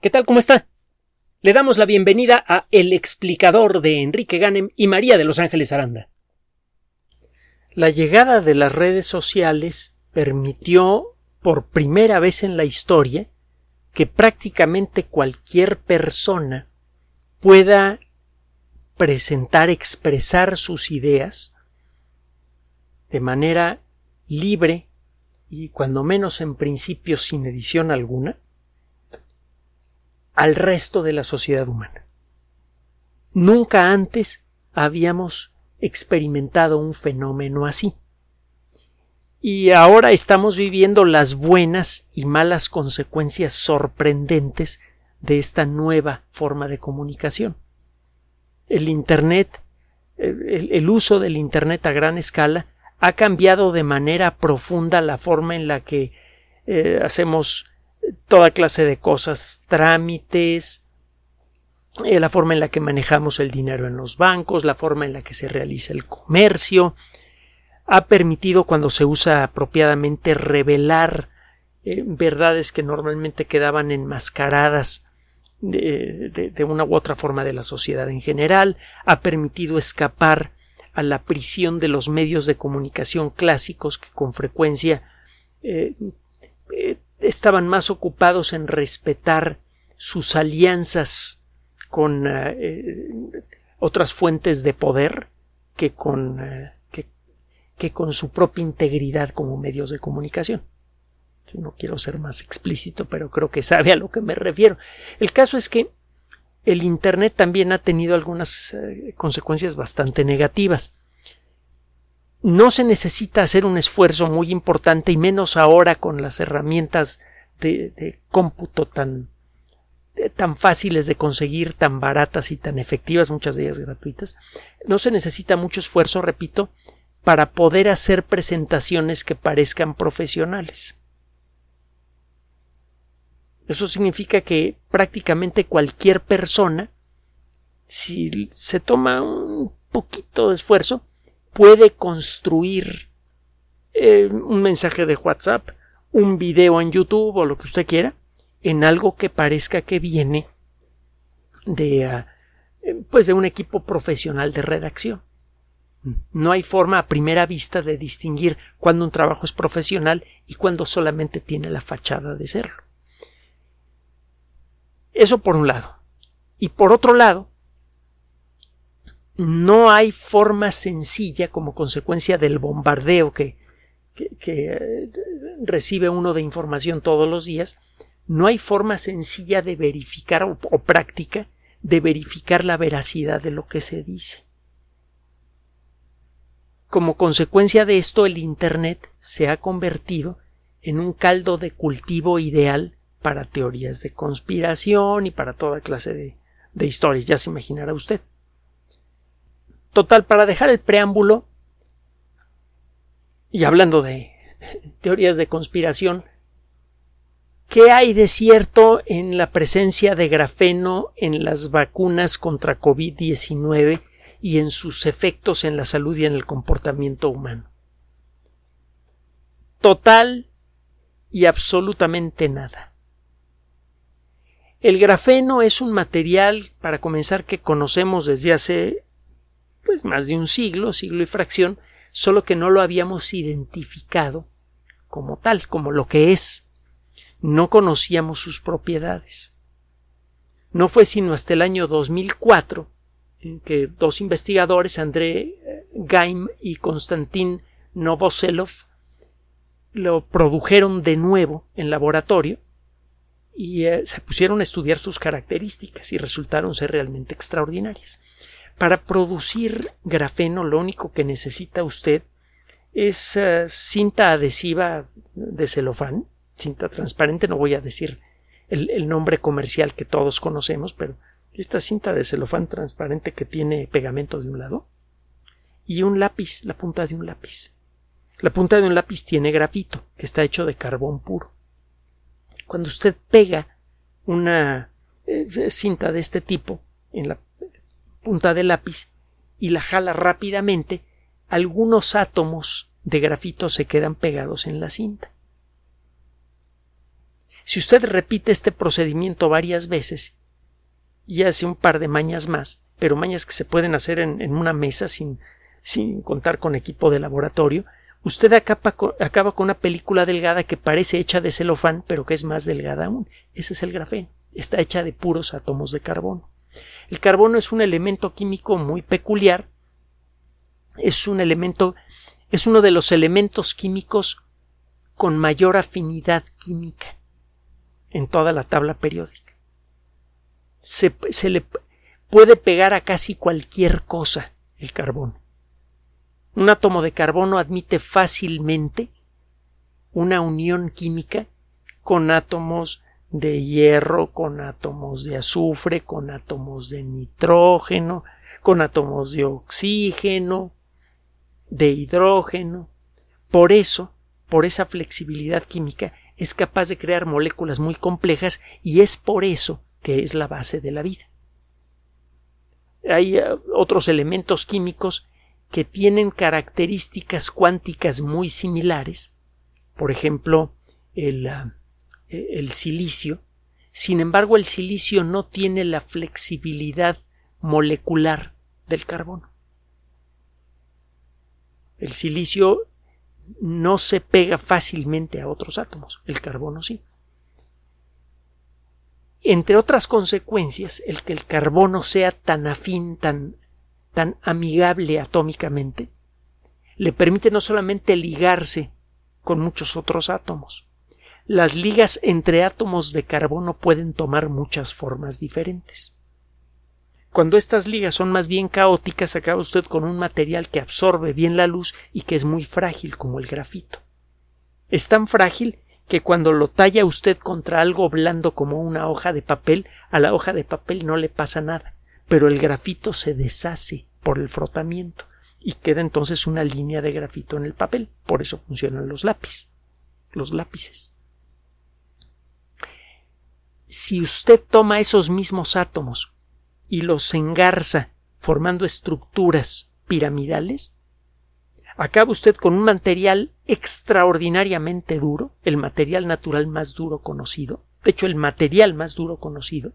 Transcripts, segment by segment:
¿Qué tal? ¿Cómo está? Le damos la bienvenida a El explicador de Enrique Ganem y María de Los Ángeles Aranda. La llegada de las redes sociales permitió por primera vez en la historia que prácticamente cualquier persona pueda presentar, expresar sus ideas de manera libre y cuando menos en principio sin edición alguna, al resto de la sociedad humana. Nunca antes habíamos experimentado un fenómeno así. Y ahora estamos viviendo las buenas y malas consecuencias sorprendentes de esta nueva forma de comunicación. El Internet, el, uso del Internet a gran escala, ha cambiado de manera profunda la forma en la que eh, hacemos toda clase de cosas, trámites, eh, la forma en la que manejamos el dinero en los bancos, la forma en la que se realiza el comercio, ha permitido cuando se usa apropiadamente revelar eh, verdades que normalmente quedaban enmascaradas de, de, una u otra forma de la sociedad en general, ha permitido escapar a la prisión de los medios de comunicación clásicos que con frecuencia eh, estaban más ocupados en respetar sus alianzas con eh, eh, otras fuentes de poder que con, eh, que, con su propia integridad como medios de comunicación. No quiero ser más explícito, pero creo que sabe a lo que me refiero. El caso es que el Internet también ha tenido algunas consecuencias bastante negativas no se necesita hacer un esfuerzo muy importante y menos ahora con las herramientas de, cómputo tan, tan fáciles de conseguir, tan baratas y tan efectivas, muchas de ellas gratuitas. No se necesita mucho esfuerzo, repito, para poder hacer presentaciones que parezcan profesionales. Eso significa que prácticamente cualquier persona, si se toma un poquito de esfuerzo, puede construir eh, un mensaje de WhatsApp, un video en YouTube o lo que usted quiera, en algo que parezca que viene de, ah, pues de un equipo profesional de redacción. No hay forma a primera vista de distinguir cuando un trabajo es profesional y cuando solamente tiene la fachada de serlo. Eso por un lado. Y por otro lado, no hay forma sencilla como consecuencia del bombardeo que, eh, recibe uno de información todos los días, no hay forma sencilla de verificar o, práctica de verificar la veracidad de lo que se dice. Como consecuencia de esto, el Internet se ha convertido en un caldo de cultivo ideal para teorías de conspiración y para toda clase de historias, ya se imaginará usted. Total, para dejar el preámbulo, y hablando de teorías de conspiración, ¿qué hay de cierto en la presencia de grafeno en las vacunas contra COVID-19 y en sus efectos en la salud y en el comportamiento humano? Total y absolutamente nada. El grafeno es un material, para comenzar, que conocemos desde hace pues más de un siglo, siglo y fracción, solo que no lo habíamos identificado como tal, como lo que es. No conocíamos sus propiedades. No fue sino hasta el año 2004 en que dos investigadores, André eh, Gaim y Konstantin Novoselov, lo produjeron de nuevo en laboratorio y eh, se pusieron a estudiar sus características y resultaron ser realmente extraordinarias. Para producir grafeno lo único que necesita usted es eh, cinta adhesiva de celofán, cinta transparente, no voy a decir el, nombre comercial que todos conocemos, pero esta cinta de celofán transparente que tiene pegamento de un lado y un lápiz, la punta de un lápiz. La punta de un lápiz tiene grafito, que está hecho de carbón puro. Cuando usted pega una eh, cinta de este tipo en la punta del lápiz y la jala rápidamente, algunos átomos de grafito se quedan pegados en la cinta. Si usted repite este procedimiento varias veces y hace un par de mañas más, pero mañas que se pueden hacer en, una mesa sin, sin contar con equipo de laboratorio, usted acaba con, acaba con, una película delgada que parece hecha de celofán, pero que es más delgada aún. Ese es el grafeno. Está hecha de puros átomos de carbono. El carbono es un elemento químico muy peculiar. Es un elemento, es uno de los elementos químicos con mayor afinidad química en toda la tabla periódica. Se, se le puede pegar a casi cualquier cosa el carbono. Un átomo de carbono admite fácilmente una unión química con átomos de hierro, con átomos de azufre, con átomos de nitrógeno, con átomos de oxígeno, de hidrógeno. Por eso, por esa flexibilidad química, es capaz de crear moléculas muy complejas y es por eso que es la base de la vida. Hay eh, otros elementos químicos que tienen características cuánticas muy similares, por ejemplo, el, ah, eh, el silicio. Sin embargo, el silicio no tiene la flexibilidad molecular del carbono. El silicio no se pega fácilmente a otros átomos, el carbono sí. Entre otras consecuencias, el que el carbono sea tan afín, tan, tan amigable atómicamente, le permite no solamente ligarse con muchos otros átomos, las ligas entre átomos de carbono pueden tomar muchas formas diferentes. Cuando estas ligas son más bien caóticas, acaba usted con un material que absorbe bien la luz y que es muy frágil, como el grafito. Es tan frágil que cuando lo talla usted contra algo blando como una hoja de papel, a la hoja de papel no le pasa nada, pero el grafito se deshace por el frotamiento y queda entonces una línea de grafito en el papel. Por eso funcionan los lápices. Los lápices. Si usted toma esos mismos átomos y los engarza formando estructuras piramidales, acaba usted con un material extraordinariamente duro, el material natural más duro conocido, de hecho el material más duro conocido,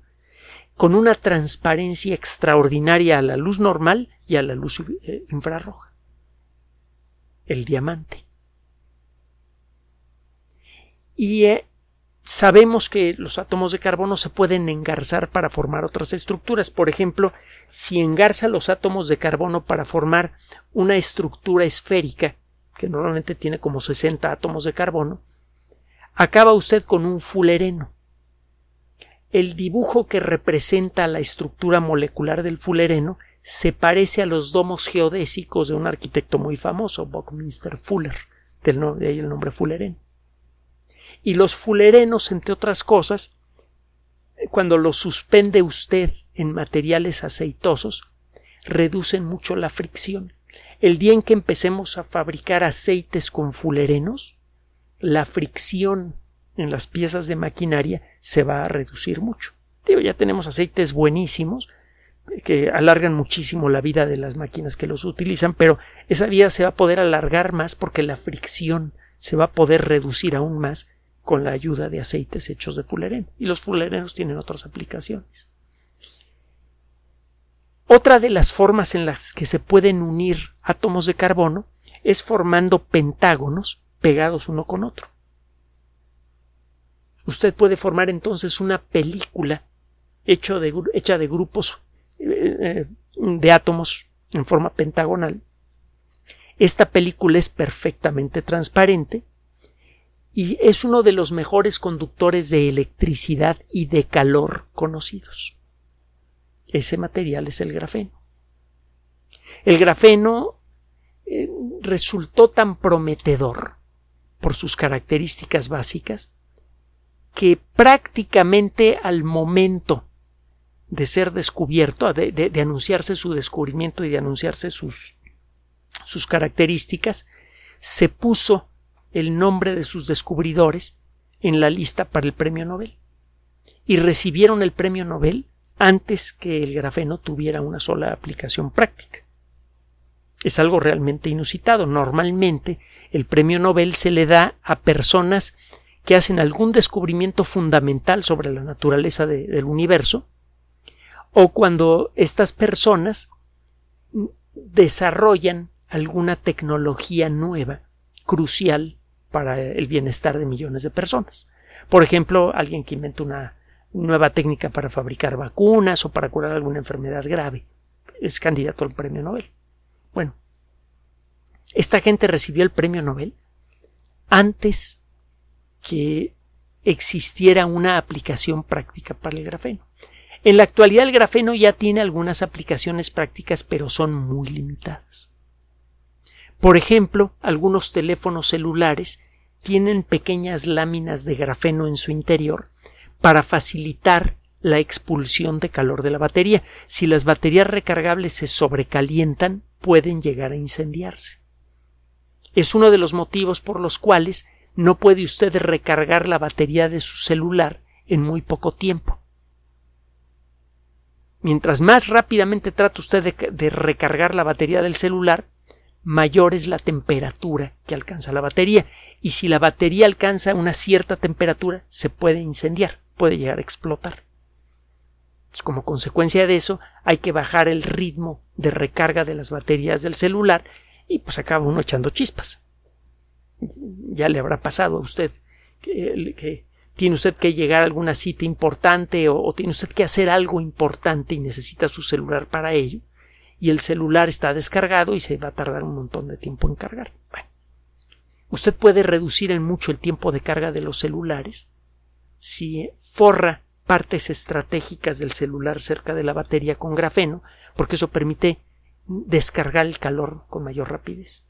con una transparencia extraordinaria a la luz normal y a la luz eh, infrarroja. El diamante. Y eh, sabemos que los átomos de carbono se pueden engarzar para formar otras estructuras. Por ejemplo, si engarza los átomos de carbono para formar una estructura esférica, que normalmente tiene como 60 átomos de carbono, acaba usted con un fulereno. El dibujo que representa la estructura molecular del fulereno se parece a los domos geodésicos de un arquitecto muy famoso, Buckminster Fuller, de ahí el nombre fulereno. Y los fulerenos, entre otras cosas, cuando los suspende usted en materiales aceitosos, reducen mucho la fricción. El día en que empecemos a fabricar aceites con fulerenos, la fricción en las piezas de maquinaria se va a reducir mucho. Ya tenemos aceites buenísimos que alargan muchísimo la vida de las máquinas que los utilizan, pero esa vida se va a poder alargar más porque la fricción se va a poder reducir aún más con la ayuda de aceites hechos de fulereno. Y los fulerenos tienen otras aplicaciones. Otra de las formas en las que se pueden unir átomos de carbono es formando pentágonos pegados uno con otro. Usted puede formar entonces una película hecha de, grupos eh, eh, de átomos en forma pentagonal. Esta película es perfectamente transparente y es uno de los mejores conductores de electricidad y de calor conocidos. Ese material es el grafeno. El grafeno eh, resultó tan prometedor por sus características básicas que prácticamente al momento de ser descubierto, de, anunciarse su descubrimiento y de anunciarse sus, sus características, se puso el nombre de sus descubridores en la lista para el premio Nobel. Y recibieron el premio Nobel antes que el grafeno tuviera una sola aplicación práctica. Es algo realmente inusitado. Normalmente el premio Nobel se le da a personas que hacen algún descubrimiento fundamental sobre la naturaleza del universo, o cuando estas personas desarrollan alguna tecnología nueva, crucial para el bienestar de millones de personas. Por ejemplo, alguien que inventa una nueva técnica para fabricar vacunas o para curar alguna enfermedad grave. Es candidato al premio Nobel. Bueno, esta gente recibió el premio Nobel antes que existiera una aplicación práctica para el grafeno. En la actualidad el grafeno ya tiene algunas aplicaciones prácticas, pero son muy limitadas. Por ejemplo, algunos teléfonos celulares tienen pequeñas láminas de grafeno en su interior para facilitar la expulsión de calor de la batería. Si las baterías recargables se sobrecalientan, pueden llegar a incendiarse. Es uno de los motivos por los cuales no puede usted recargar la batería de su celular en muy poco tiempo. Mientras más rápidamente trata usted de, recargar la batería del celular, mayor es la temperatura que alcanza la batería. Y si la batería alcanza una cierta temperatura, se puede incendiar, puede llegar a explotar. Como consecuencia de eso, hay que bajar el ritmo de recarga de las baterías del celular y pues acaba uno echando chispas. Ya le habrá pasado a usted que, tiene usted que llegar a alguna cita importante o, tiene usted que hacer algo importante y necesita su celular para ello y el celular está descargado y se va a tardar un montón de tiempo en cargar. Bueno, usted puede reducir en mucho el tiempo de carga de los celulares si forra partes estratégicas del celular cerca de la batería con grafeno, porque eso permite descargar el calor con mayor rapidez.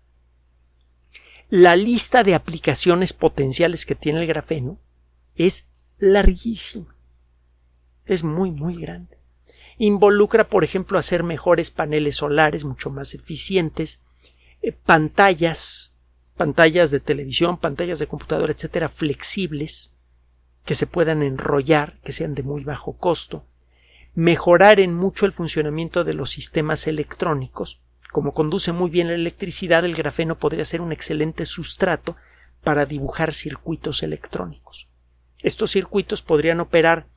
La lista de aplicaciones potenciales que tiene el grafeno es larguísima. Es muy, muy grande. Involucra, por ejemplo, hacer mejores paneles solares mucho más eficientes, eh, pantallas, pantallas de televisión, pantallas de computadora, etcétera, flexibles, que se puedan enrollar, que sean de muy bajo costo, mejorar en mucho el funcionamiento de los sistemas electrónicos. Como conduce muy bien la electricidad, el grafeno podría ser un excelente sustrato para dibujar circuitos electrónicos. Estos circuitos podrían operar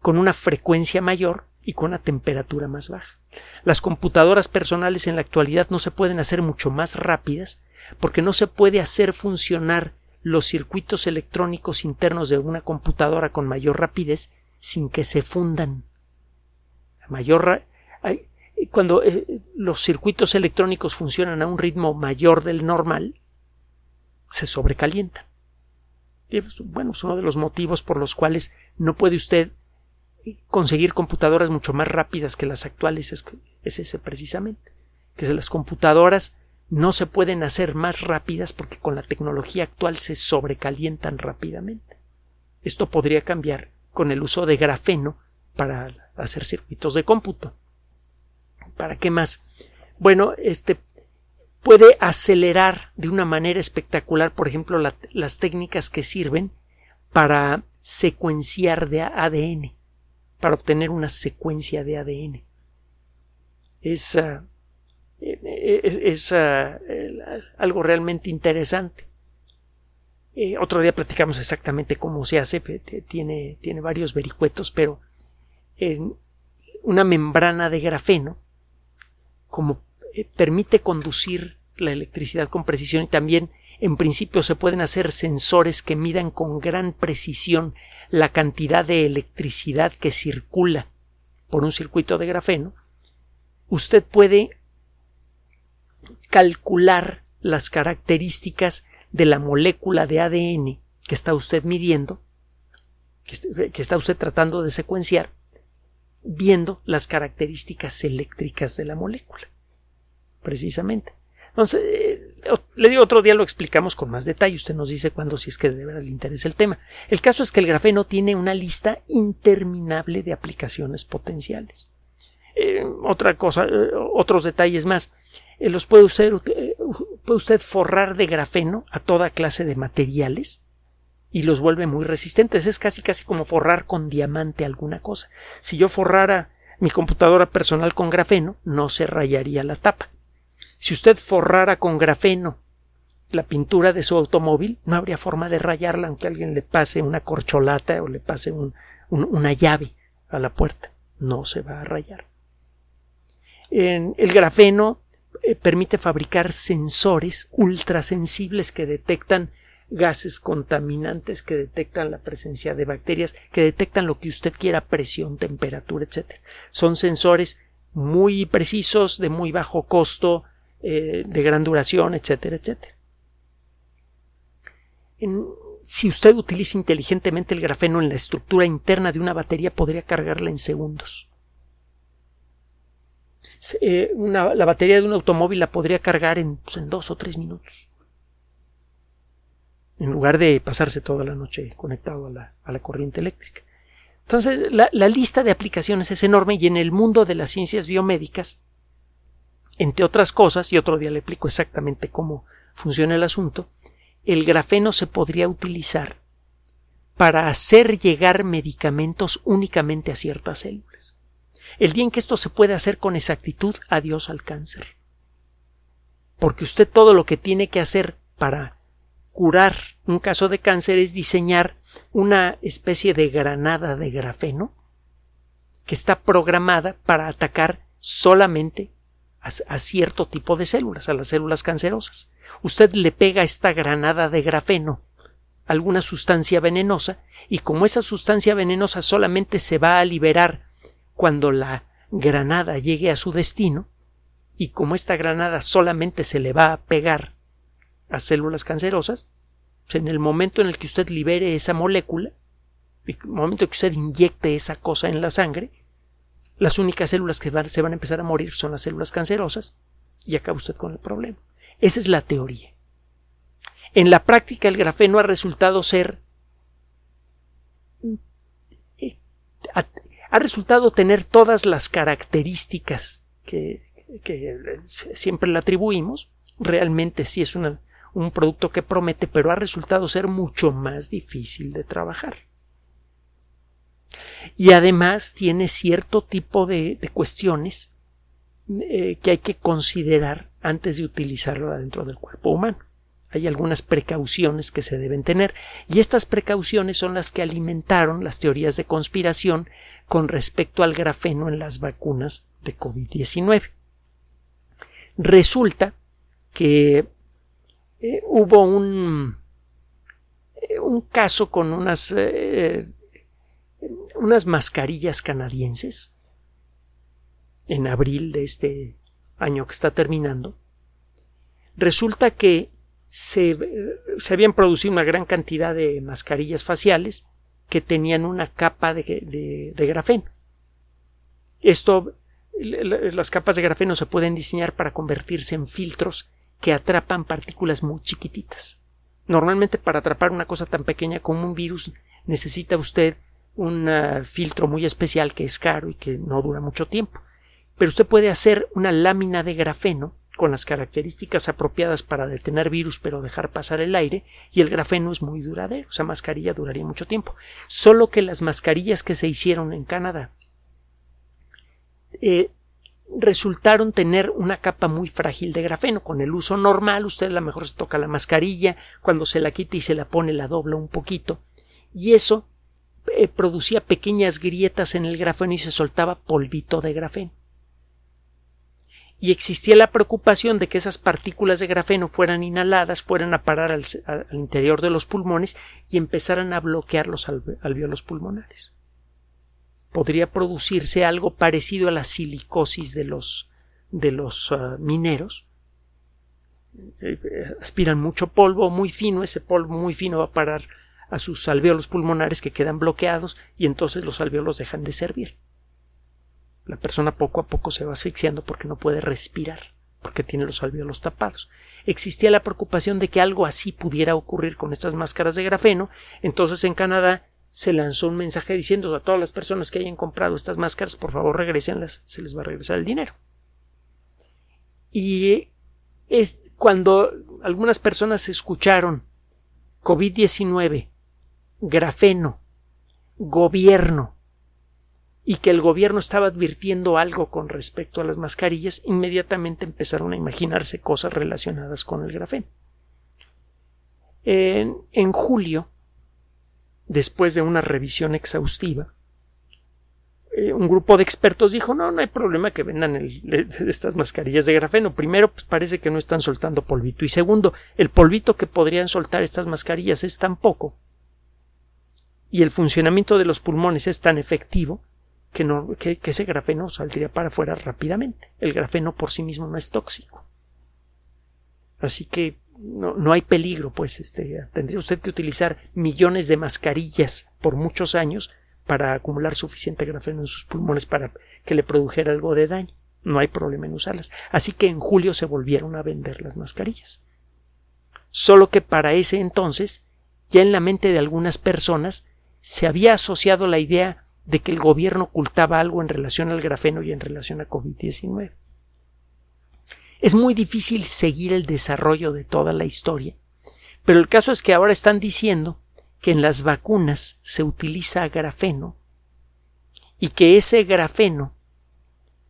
con una frecuencia mayor y con una temperatura más baja. Las computadoras personales en la actualidad no se pueden hacer mucho más rápidas porque no se puede hacer funcionar los circuitos electrónicos internos de una computadora con mayor rapidez sin que se fundan. mayor cuando eh, los circuitos electrónicos funcionan a un ritmo mayor del normal, se sobrecalientan. Pues, bueno, es uno de los motivos por los cuales no puede usted conseguir computadoras mucho más rápidas que las actuales es, ese precisamente, que las computadoras no se pueden hacer más rápidas porque con la tecnología actual se sobrecalientan rápidamente. Esto podría cambiar con el uso de grafeno para hacer circuitos de cómputo. ¿Para qué más? Bueno, este puede acelerar de una manera espectacular, por ejemplo, las técnicas que sirven para secuenciar de ADN, para obtener una secuencia de ADN. Es, eh, eh, es, ah, algo realmente interesante. Eh, otro día platicamos exactamente cómo se hace, tiene, tiene varios vericuetos, pero en una membrana de grafeno, como permite conducir la electricidad con precisión y también en principio se pueden hacer sensores que midan con gran precisión la cantidad de electricidad que circula por un circuito de grafeno, usted puede calcular las características de la molécula de ADN que está usted midiendo, que está usted tratando de secuenciar, viendo las características eléctricas de la molécula. Precisamente. Entonces, eh, le digo otro día lo explicamos con más detalle. Usted nos dice cuándo, si es que de veras le interesa el tema. El caso es que el grafeno tiene una lista interminable de aplicaciones potenciales. Eh, otra cosa, eh, otros detalles más. los puede usted, puede usted forrar de grafeno a toda clase de materiales y los vuelve muy resistentes. Es casi casi como forrar con diamante alguna cosa. Si yo forrara mi computadora personal con grafeno, no se rayaría la tapa si usted forrara con grafeno la pintura de su automóvil, no habría forma de rayarla aunque alguien le pase una corcholata o le pase una llave a la puerta. No se va a rayar. En el grafeno eh, permite fabricar sensores ultrasensibles que detectan gases contaminantes, que detectan la presencia de bacterias, que detectan lo que usted quiera, presión, temperatura, etc. Son sensores muy precisos, de muy bajo costo, eh, de gran duración, etcétera, etcétera. si usted utiliza inteligentemente el grafeno en la estructura interna de una batería, podría cargarla en segundos. Eh, la batería de un automóvil la podría cargar en, pues, en dos o tres minutos. En lugar de pasarse toda la noche conectado a la, a la corriente eléctrica. Entonces, la, la, lista de aplicaciones es enorme y en el mundo de las ciencias biomédicas, entre otras cosas, y otro día le explico exactamente cómo funciona el asunto, el grafeno se podría utilizar para hacer llegar medicamentos únicamente a ciertas células. El día en que esto se puede hacer con exactitud, adiós al cáncer. Porque usted todo lo que tiene que hacer para curar un caso de cáncer es diseñar una especie de granada de grafeno que está programada para atacar solamente a, cierto tipo de células, a las células cancerosas. Usted le pega esta granada de grafeno alguna sustancia venenosa y como esa sustancia venenosa solamente se va a liberar cuando la granada llegue a su destino, y como esta granada solamente se le va a pegar a células cancerosas, pues en el momento en el que usted libere esa molécula, en el momento en que usted inyecte esa cosa en la sangre, las únicas células que se van a empezar a morir son las células cancerosas y acaba usted con el problema. Esa es la teoría. En la práctica el grafeno ha resultado ser eh, ha resultado tener todas las características que, siempre le atribuimos. Realmente sí es un producto que promete, pero ha resultado ser mucho más difícil de trabajar. Y además tiene cierto tipo de, cuestiones eh, que hay que considerar antes de utilizarlo dentro del cuerpo humano hay algunas precauciones que se deben tener y estas precauciones son las que alimentaron las teorías de conspiración con respecto al grafeno en las vacunas de COVID-19. Resulta que eh, hubo un, eh, un, caso con unas, unas mascarillas canadienses en abril de este año que está terminando. Resulta que se, habían producido una gran cantidad de mascarillas faciales que tenían una capa de, de, grafeno. Esto, las capas de grafeno se pueden diseñar para convertirse en filtros que atrapan partículas muy chiquititas. Normalmente para atrapar una cosa tan pequeña como un virus necesita usted un ah, filtro muy especial que es caro y que no dura mucho tiempo. Pero usted puede hacer una lámina de grafeno con las características apropiadas para detener virus pero dejar pasar el aire y el grafeno es muy duradero, esa mascarilla duraría mucho tiempo. Solo que las mascarillas que se hicieron en Canadá eh, resultaron tener una capa muy frágil de grafeno. Con el uso normal, usted a lo mejor se toca la mascarilla, cuando se la quita y se la pone la dobla un poquito, y eso eh, producía pequeñas grietas en el grafeno y se soltaba polvito de grafeno y existía la preocupación de que esas partículas de grafeno fueran inhaladas, fueran a parar al, interior de los pulmones y empezaran a bloquear los alveolos pulmonares. Podría producirse algo parecido a la silicosis de los, de los ah, mineros. Eh, aspiran mucho polvo muy fino, ese polvo muy fino va a parar a sus alveolos pulmonares que quedan bloqueados y entonces los alveolos dejan de servir la persona poco a poco se va asfixiando porque no puede respirar, porque tiene los alvéolos tapados. Existía la preocupación de que algo así pudiera ocurrir con estas máscaras de grafeno, entonces en Canadá se lanzó un mensaje diciendo a todas las personas que hayan comprado estas máscaras, por favor regresenlas, se les va a regresar el dinero. Y es cuando algunas personas escucharon COVID-19, grafeno, gobierno, y que el gobierno estaba advirtiendo algo con respecto a las mascarillas, inmediatamente empezaron a imaginarse cosas relacionadas con el grafeno. En, en julio, después de una revisión exhaustiva, eh, un grupo de expertos dijo no, no hay problema que vendan estas mascarillas de grafeno. Primero, pues parece que no están soltando polvito. Y segundo, el polvito que podrían soltar estas mascarillas es tan poco y el funcionamiento de los pulmones es tan efectivo que, no, que, ese grafeno saldría para afuera rápidamente. El grafeno por sí mismo no es tóxico. Así que no, no, hay peligro, pues este, tendría usted que utilizar millones de mascarillas por muchos años para acumular suficiente grafeno en sus pulmones para que le produjera algo de daño. No hay problema en usarlas. Así que en julio se volvieron a vender las mascarillas. Solo que para ese entonces, ya en la mente de algunas personas, se había asociado la idea de que el gobierno ocultaba algo en relación al grafeno y en relación a COVID-19. Es muy difícil seguir el desarrollo de toda la historia, pero el caso es que ahora están diciendo que en las vacunas se utiliza grafeno y que ese grafeno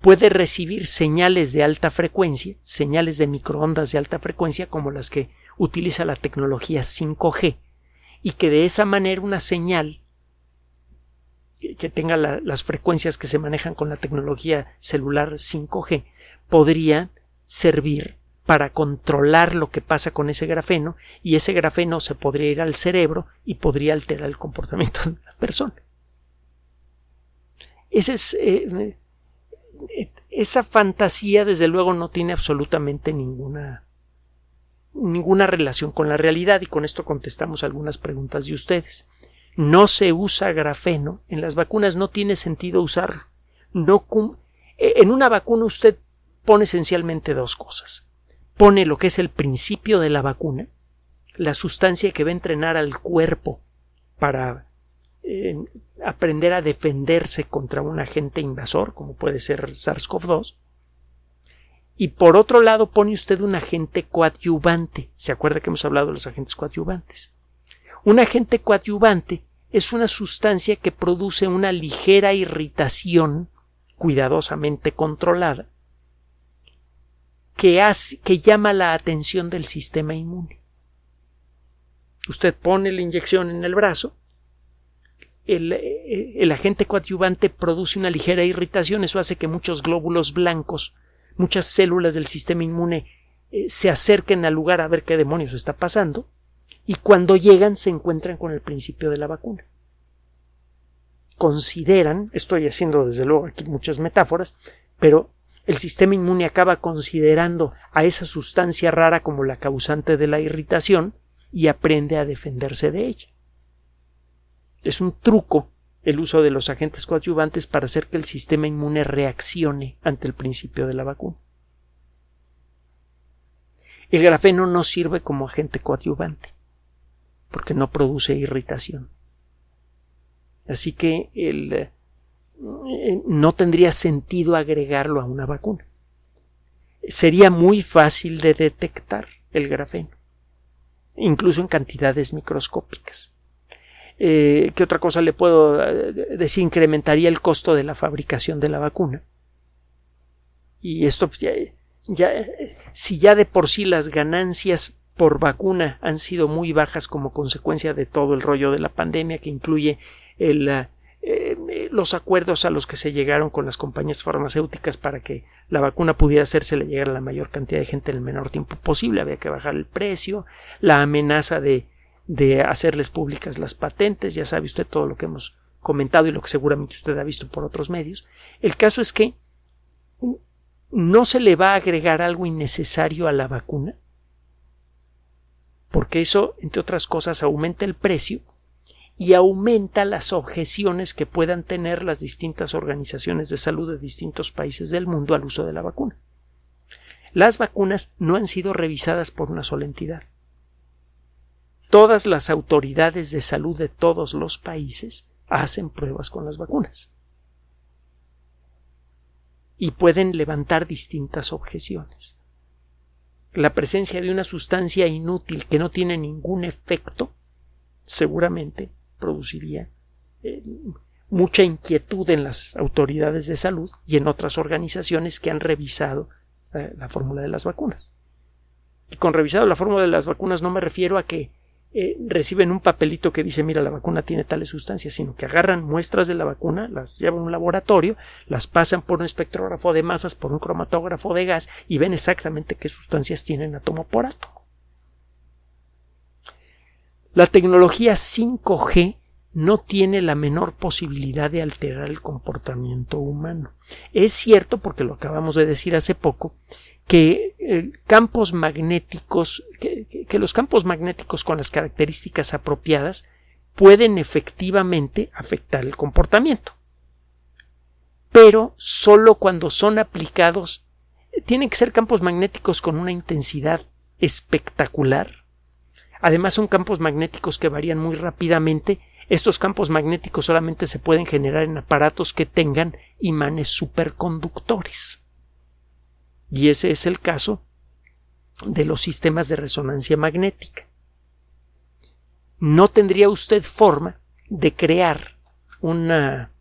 puede recibir señales de alta frecuencia, señales de microondas de alta frecuencia como las que utiliza la tecnología 5G, y que de esa manera una señal que tenga las frecuencias que se manejan con la tecnología celular 5G podría servir para controlar lo que pasa con ese grafeno y ese grafeno se podría ir al cerebro y podría alterar el comportamiento de la persona. es, eh, esa fantasía desde luego no tiene absolutamente ninguna ninguna relación con la realidad y con esto contestamos algunas preguntas de ustedes. No se usa grafeno, en las vacunas no tiene sentido usarlo. No en una vacuna usted pone esencialmente dos cosas pone lo que es el principio de la vacuna, la sustancia que va a entrenar al cuerpo para eh, aprender a defenderse contra un agente invasor, como puede ser SARS-CoV-2, y por otro lado pone usted un agente coadyuvante. ¿Se acuerda que hemos hablado de los agentes coadyuvantes? Un agente coadyuvante es una sustancia que produce una ligera irritación cuidadosamente controlada que, hace, que llama la atención del sistema inmune. Usted pone la inyección en el brazo, el, eh, el, agente coadyuvante produce una ligera irritación, eso hace que muchos glóbulos blancos, muchas células del sistema inmune eh, se acerquen al lugar a ver qué demonios está pasando, y cuando llegan se encuentran con el principio de la vacuna. Consideran, estoy haciendo desde luego aquí muchas metáforas, pero el sistema inmune acaba considerando a esa sustancia rara como la causante de la irritación y aprende a defenderse de ella. Es un truco el uso de los agentes coadyuvantes para hacer que el sistema inmune reaccione ante el principio de la vacuna. El grafeno no sirve como agente coadyuvante porque no produce irritación. Así que el, eh, no tendría sentido agregarlo a una vacuna. Sería muy fácil de detectar el grafeno, incluso en cantidades microscópicas. Eh, ¿Qué otra cosa le puedo eh, decir? Incrementaría el costo de la fabricación de la vacuna. Y esto pues, ya, si ya de por sí las ganancias por vacuna han sido muy bajas como consecuencia de todo el rollo de la pandemia que incluye el, eh, los acuerdos a los que se llegaron con las compañías farmacéuticas para que la vacuna pudiera hacerse le llegar a la mayor cantidad de gente en el menor tiempo posible. Había que bajar el precio, la amenaza de, de hacerles públicas las patentes, ya sabe usted todo lo que hemos comentado y lo que seguramente usted ha visto por otros medios. El caso es que no se le va a agregar algo innecesario a la vacuna, porque eso, entre otras cosas, aumenta el precio y aumenta las objeciones que puedan tener las distintas organizaciones de salud de distintos países del mundo al uso de la vacuna. Las vacunas no han sido revisadas por una sola entidad. Todas las autoridades de salud de todos los países hacen pruebas con las vacunas y pueden levantar distintas objeciones. La presencia de una sustancia inútil que no tiene ningún efecto seguramente produciría eh, mucha inquietud en las autoridades de salud y en otras organizaciones que han revisado eh, la fórmula de las vacunas. Y con revisado la fórmula de las vacunas no me refiero a que eh, reciben un papelito que dice mira la vacuna tiene tales sustancias, sino que agarran muestras de la vacuna, las llevan a un laboratorio, las pasan por un espectrógrafo de masas, por un cromatógrafo de gas y ven exactamente qué sustancias tienen átomo por átomo. La tecnología 5G no tiene la menor posibilidad de alterar el comportamiento humano. Es cierto, porque lo acabamos de decir hace poco, que eh, campos magnéticos, que, los campos magnéticos con las características apropiadas pueden efectivamente afectar el comportamiento. Pero solo cuando son aplicados, tienen que ser campos magnéticos con una intensidad espectacular. Además son campos magnéticos que varían muy rápidamente. Estos campos magnéticos solamente se pueden generar en aparatos que tengan imanes superconductores. Y ese es el caso de los sistemas de resonancia magnética. No tendría usted forma de crear una...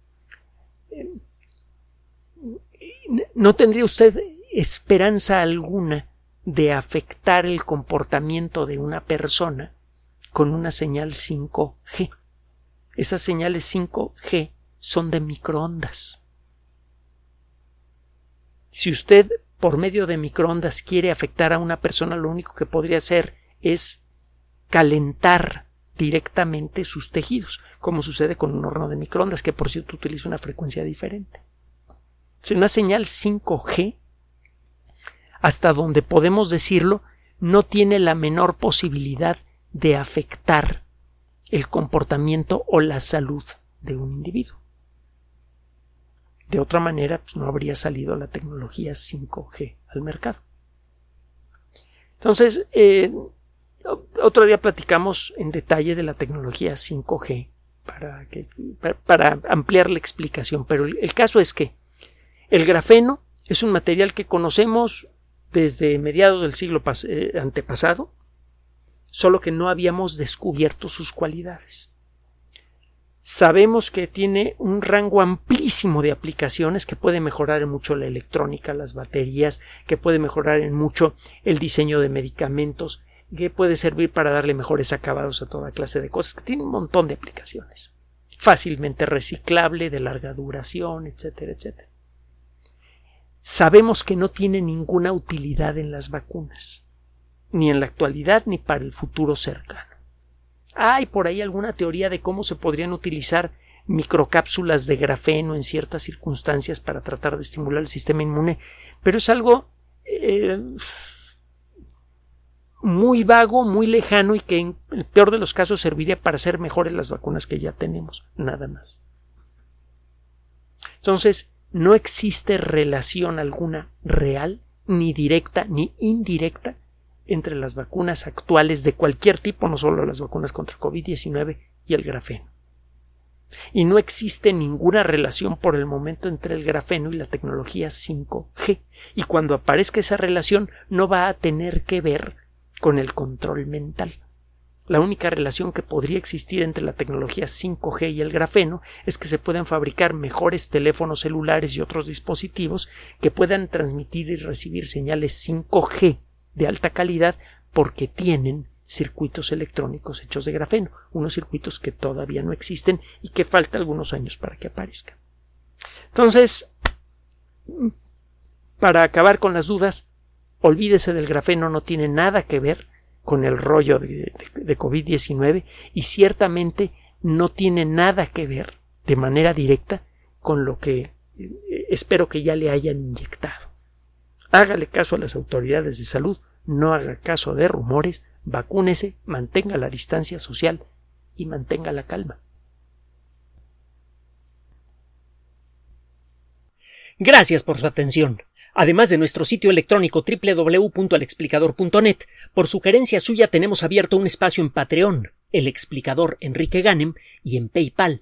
No tendría usted esperanza alguna de afectar el comportamiento de una persona con una señal 5G. Esas señales 5G son de microondas. Si usted por medio de microondas quiere afectar a una persona, lo único que podría hacer es calentar directamente sus tejidos, como sucede con un horno de microondas, que por cierto utiliza una frecuencia diferente. Una señal 5G, hasta donde podemos decirlo, no tiene la menor posibilidad de afectar el comportamiento o la salud de un individuo. De otra manera, pues, no habría salido la tecnología 5G al mercado. Entonces, eh, otro día platicamos en detalle de la tecnología 5G para, ampliar la explicación, pero el, caso es que el grafeno es un material que conocemos desde mediados del siglo eh, antepasado, solo que no habíamos descubierto sus cualidades sabemos que tiene un rango amplísimo de aplicaciones que puede mejorar en mucho la electrónica, las baterías, que puede mejorar en mucho el diseño de medicamentos, que puede servir para darle mejores acabados a toda clase de cosas, que tiene un montón de aplicaciones. Fácilmente reciclable, de larga duración, etcétera, etcétera. Sabemos que no tiene ninguna utilidad en las vacunas, ni en la actualidad ni para el futuro cercano. Hay por ahí alguna teoría de cómo se podrían utilizar microcápsulas de grafeno en ciertas circunstancias para tratar de estimular el sistema inmune, pero es algo eh, muy vago, muy lejano y que en el peor de los casos serviría para hacer mejores las vacunas que ya tenemos, nada más. Entonces, no existe relación alguna real, ni directa, ni indirecta, entre las vacunas actuales de cualquier tipo, no solo las vacunas contra COVID-19 y el grafeno. Y no existe ninguna relación por el momento entre el grafeno y la tecnología 5G. Y cuando aparezca esa relación no va a tener que ver con el control mental. La única relación que podría existir entre la tecnología 5G y el grafeno es que se puedan fabricar mejores teléfonos celulares y otros dispositivos que puedan transmitir y recibir señales 5G de alta calidad porque tienen circuitos electrónicos hechos de grafeno, unos circuitos que todavía no existen y que falta algunos años para que aparezcan. Entonces, para acabar con las dudas, olvídese del grafeno, no tiene nada que ver con el rollo de, de COVID-19 y ciertamente no tiene nada que ver de manera directa con lo que eh, espero que ya le hayan inyectado. Hágale caso a las autoridades de salud, no haga caso de rumores, vacúnese, mantenga la distancia social y mantenga la calma. Gracias por su atención. Además de nuestro sitio electrónico www.alexplicador.net, por sugerencia suya tenemos abierto un espacio en Patreon, el explicador Enrique Ganem, y en PayPal,